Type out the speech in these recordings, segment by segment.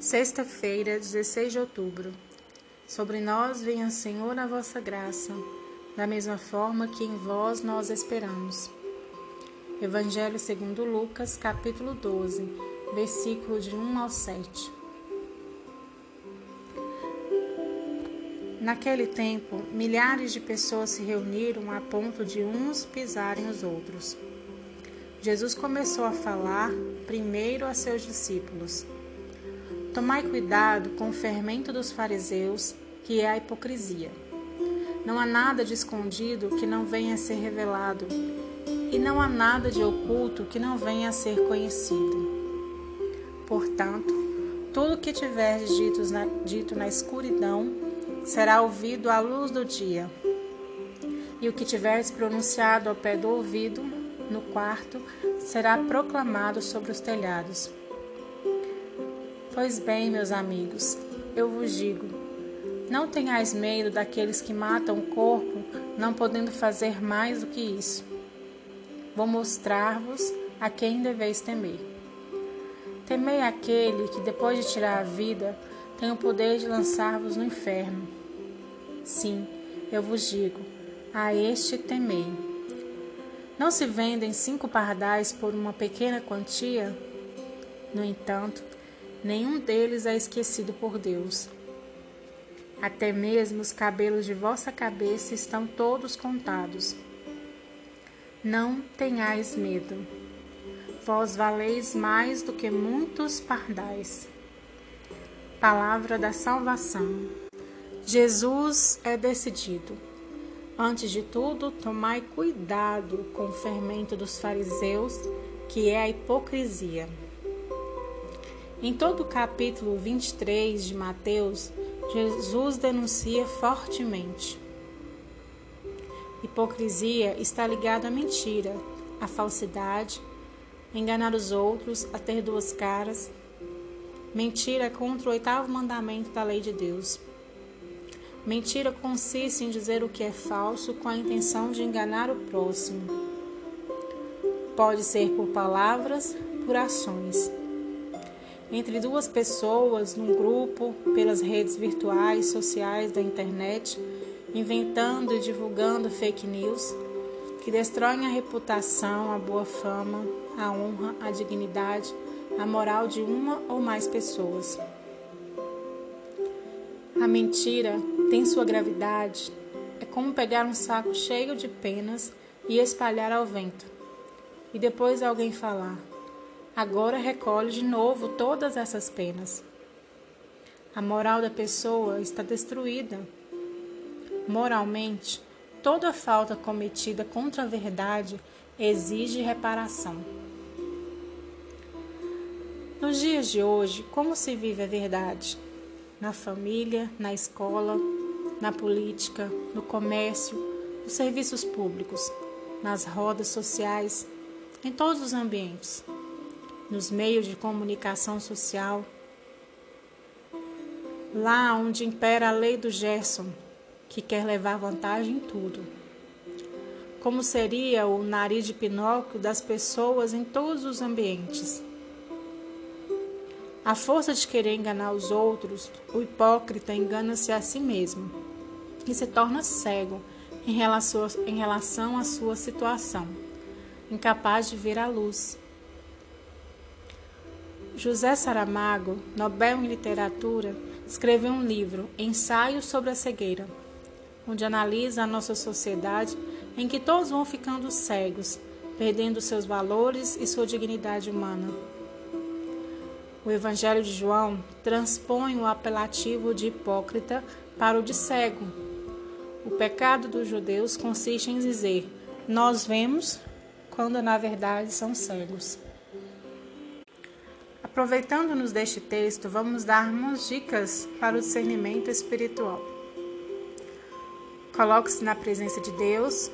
Sexta-feira, 16 de outubro. Sobre nós venha, Senhor, a vossa graça, da mesma forma que em vós nós esperamos. Evangelho segundo Lucas, capítulo 12, versículo de 1 ao 7. Naquele tempo, milhares de pessoas se reuniram a ponto de uns pisarem os outros. Jesus começou a falar primeiro a seus discípulos. Tomai cuidado com o fermento dos fariseus, que é a hipocrisia. Não há nada de escondido que não venha a ser revelado, e não há nada de oculto que não venha a ser conhecido. Portanto, tudo que tiveres dito na, dito na escuridão será ouvido à luz do dia, e o que tiveres pronunciado ao pé do ouvido, no quarto, será proclamado sobre os telhados. Pois bem, meus amigos, eu vos digo: não tenhais medo daqueles que matam o corpo, não podendo fazer mais do que isso. Vou mostrar-vos a quem deveis temer. Temei aquele que, depois de tirar a vida, tem o poder de lançar-vos no inferno. Sim, eu vos digo: a este temei. Não se vendem cinco pardais por uma pequena quantia? No entanto, nenhum deles é esquecido por Deus. Até mesmo os cabelos de vossa cabeça estão todos contados. Não tenhais medo. Vós valeis mais do que muitos pardais. Palavra da salvação. Jesus é decidido. Antes de tudo, tomai cuidado com o fermento dos fariseus, que é a hipocrisia. Em todo o capítulo 23 de Mateus, Jesus denuncia fortemente. Hipocrisia está ligada à mentira, à falsidade, enganar os outros, a ter duas caras. Mentira é contra o oitavo mandamento da lei de Deus. Mentira consiste em dizer o que é falso com a intenção de enganar o próximo. Pode ser por palavras, por ações entre duas pessoas, num grupo, pelas redes virtuais, sociais da internet, inventando e divulgando fake news que destroem a reputação, a boa fama, a honra, a dignidade, a moral de uma ou mais pessoas. A mentira tem sua gravidade. É como pegar um saco cheio de penas e espalhar ao vento. E depois alguém falar: agora recolhe de novo todas essas penas. A moral da pessoa está destruída. Moralmente, toda falta cometida contra a verdade exige reparação. Nos dias de hoje, como se vive a verdade? Na família, na escola, na política, no comércio, nos serviços públicos, nas rodas sociais, em todos os ambientes nos meios de comunicação social, lá onde impera a lei do Gerson, que quer levar vantagem em tudo. Como seria o nariz de Pinóquio das pessoas em todos os ambientes? A força de querer enganar os outros, o hipócrita engana-se a si mesmo e se torna cego em relação, em relação à sua situação, incapaz de ver a luz. José Saramago, Nobel em Literatura, escreveu um livro, Ensaio sobre a Cegueira, onde analisa a nossa sociedade em que todos vão ficando cegos, perdendo seus valores e sua dignidade humana. O Evangelho de João transpõe o apelativo de hipócrita para o de cego. O pecado dos judeus consiste em dizer: Nós vemos, quando na verdade são cegos. Aproveitando-nos deste texto, vamos dar umas dicas para o discernimento espiritual. Coloque-se na presença de Deus,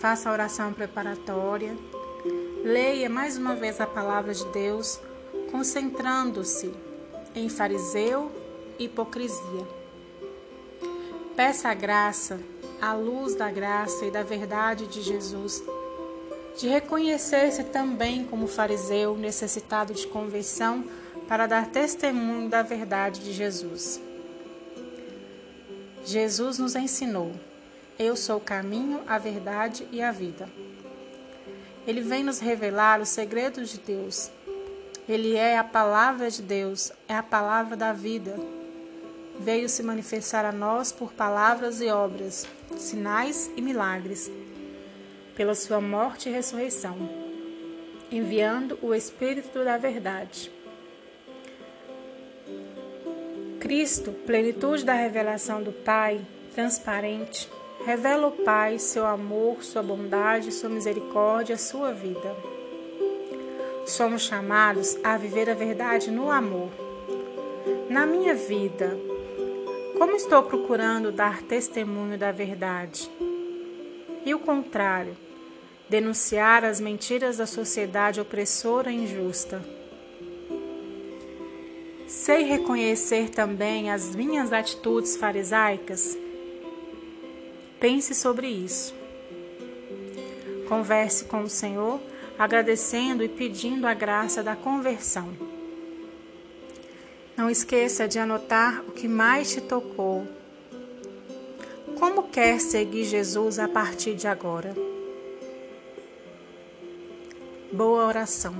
faça a oração preparatória, leia mais uma vez a palavra de Deus, concentrando-se em fariseu e hipocrisia. Peça a graça, a luz da graça e da verdade de Jesus de reconhecer-se também como fariseu necessitado de conversão para dar testemunho da verdade de Jesus. Jesus nos ensinou: Eu sou o caminho, a verdade e a vida. Ele vem nos revelar os segredos de Deus. Ele é a palavra de Deus, é a palavra da vida. Veio se manifestar a nós por palavras e obras, sinais e milagres, pela sua morte e ressurreição, enviando o Espírito da verdade. Cristo, plenitude da revelação do Pai, transparente, Revela ao Pai seu amor, sua bondade, sua misericórdia, sua vida. Somos chamados a viver a verdade no amor. Na minha vida, como estou procurando dar testemunho da verdade? E o contrário, denunciar as mentiras da sociedade opressora e injusta. Sei reconhecer também as minhas atitudes farisaicas? Pense sobre isso. Converse com o Senhor, agradecendo e pedindo a graça da conversão. Não esqueça de anotar o que mais te tocou. Como quer seguir Jesus a partir de agora? Boa oração.